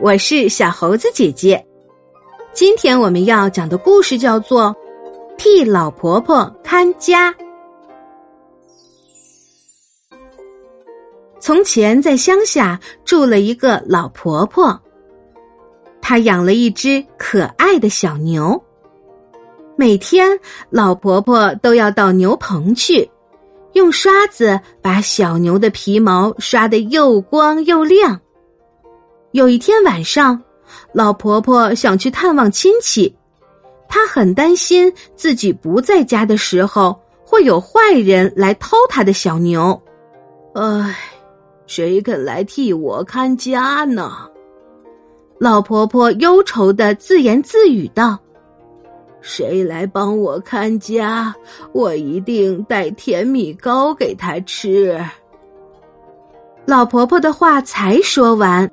我是小猴子姐姐。今天我们要讲的故事叫做《替老婆婆看家》。从前，在乡下住了一个老婆婆，她养了一只可爱的小牛。每天，老婆婆都要到牛棚去，用刷子把小牛的皮毛刷得又光又亮。有一天晚上，老婆婆想去探望亲戚，她很担心自己不在家的时候会有坏人来偷她的小牛。唉，谁肯来替我看家呢？老婆婆忧愁的自言自语道。谁来帮我看家？我一定带甜米糕给他吃。老婆婆的话才说完，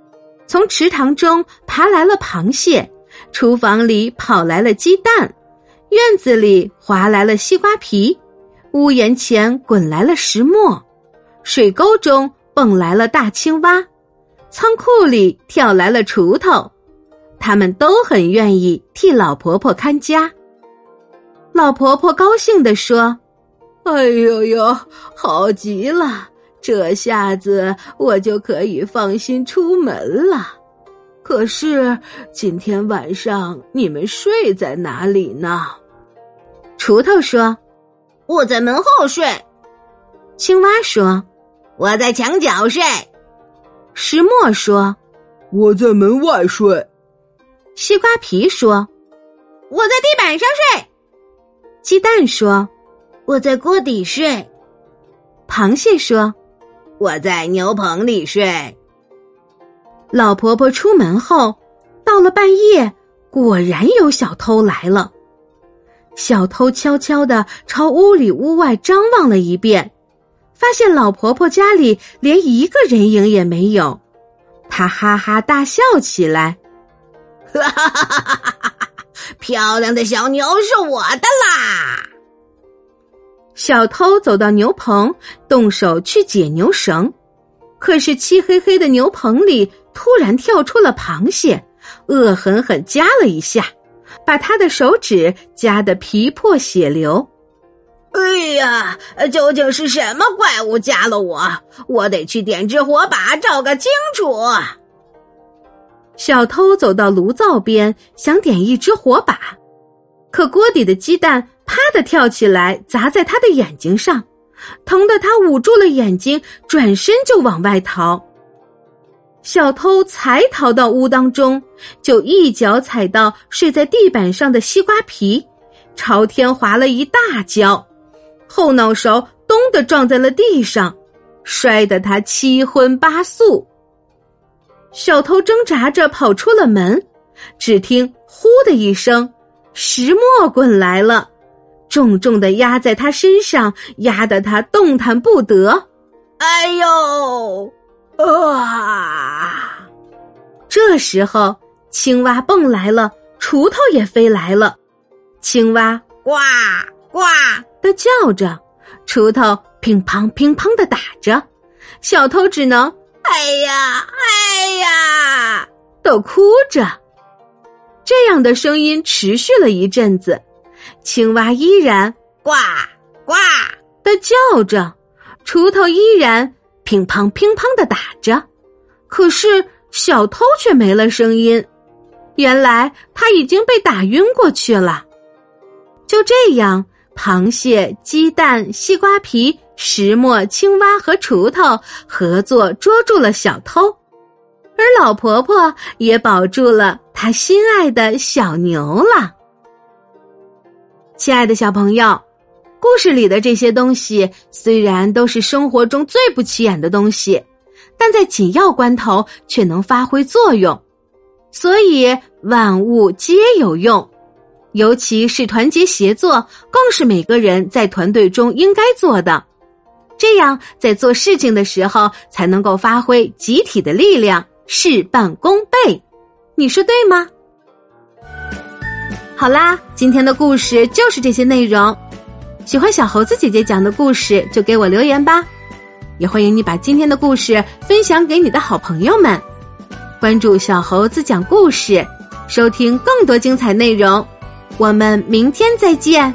从池塘中爬来了螃蟹，厨房里跑来了鸡蛋，院子里滑来了西瓜皮，屋檐前滚来了石磨，水沟中蹦来了大青蛙，仓库里跳来了锄头。他们都很愿意替老婆婆看家。老婆婆高兴地说：“哎呦呦，好极了！这下子我就可以放心出门了。可是今天晚上你们睡在哪里呢？”锄头说：“我在门后睡。”青蛙说：“我在墙角睡。”石磨说：“我在门外睡。”西瓜皮说：“我在地板上睡。”鸡蛋说：“我在锅底睡。”螃蟹说：“我在牛棚里睡。”老婆婆出门后，到了半夜，果然有小偷来了。小偷悄悄的朝屋里屋外张望了一遍，发现老婆婆家里连一个人影也没有，他哈哈大笑起来。哈哈哈哈哈哈！漂亮的小牛是我的啦！小偷走到牛棚，动手去解牛绳，可是漆黑黑的牛棚里突然跳出了螃蟹，恶狠狠夹了一下，把他的手指夹得皮破血流。哎呀，究竟是什么怪物夹了我？我得去点支火把，照个清楚。小偷走到炉灶边，想点一支火把，可锅底的鸡蛋啪的跳起来，砸在他的眼睛上，疼得他捂住了眼睛，转身就往外逃。小偷才逃到屋当中，就一脚踩到睡在地板上的西瓜皮，朝天滑了一大跤，后脑勺咚的撞在了地上，摔得他七荤八素。小偷挣扎着跑出了门，只听“呼”的一声，石磨滚来了，重重的压在他身上，压得他动弹不得。哎呦！啊！这时候，青蛙蹦来了，锄头也飞来了。青蛙呱呱的叫着，锄头乒乓乒乓的打着，小偷只能。哎呀，哎呀！的哭着，这样的声音持续了一阵子，青蛙依然呱呱的叫着，锄头依然乒乓乒乓的打着，可是小偷却没了声音。原来他已经被打晕过去了。就这样，螃蟹、鸡蛋、西瓜皮。石磨、青蛙和锄头合作捉住了小偷，而老婆婆也保住了她心爱的小牛了。亲爱的小朋友，故事里的这些东西虽然都是生活中最不起眼的东西，但在紧要关头却能发挥作用。所以万物皆有用，尤其是团结协作，更是每个人在团队中应该做的。这样，在做事情的时候，才能够发挥集体的力量，事半功倍。你说对吗？好啦，今天的故事就是这些内容。喜欢小猴子姐姐讲的故事，就给我留言吧。也欢迎你把今天的故事分享给你的好朋友们。关注小猴子讲故事，收听更多精彩内容。我们明天再见。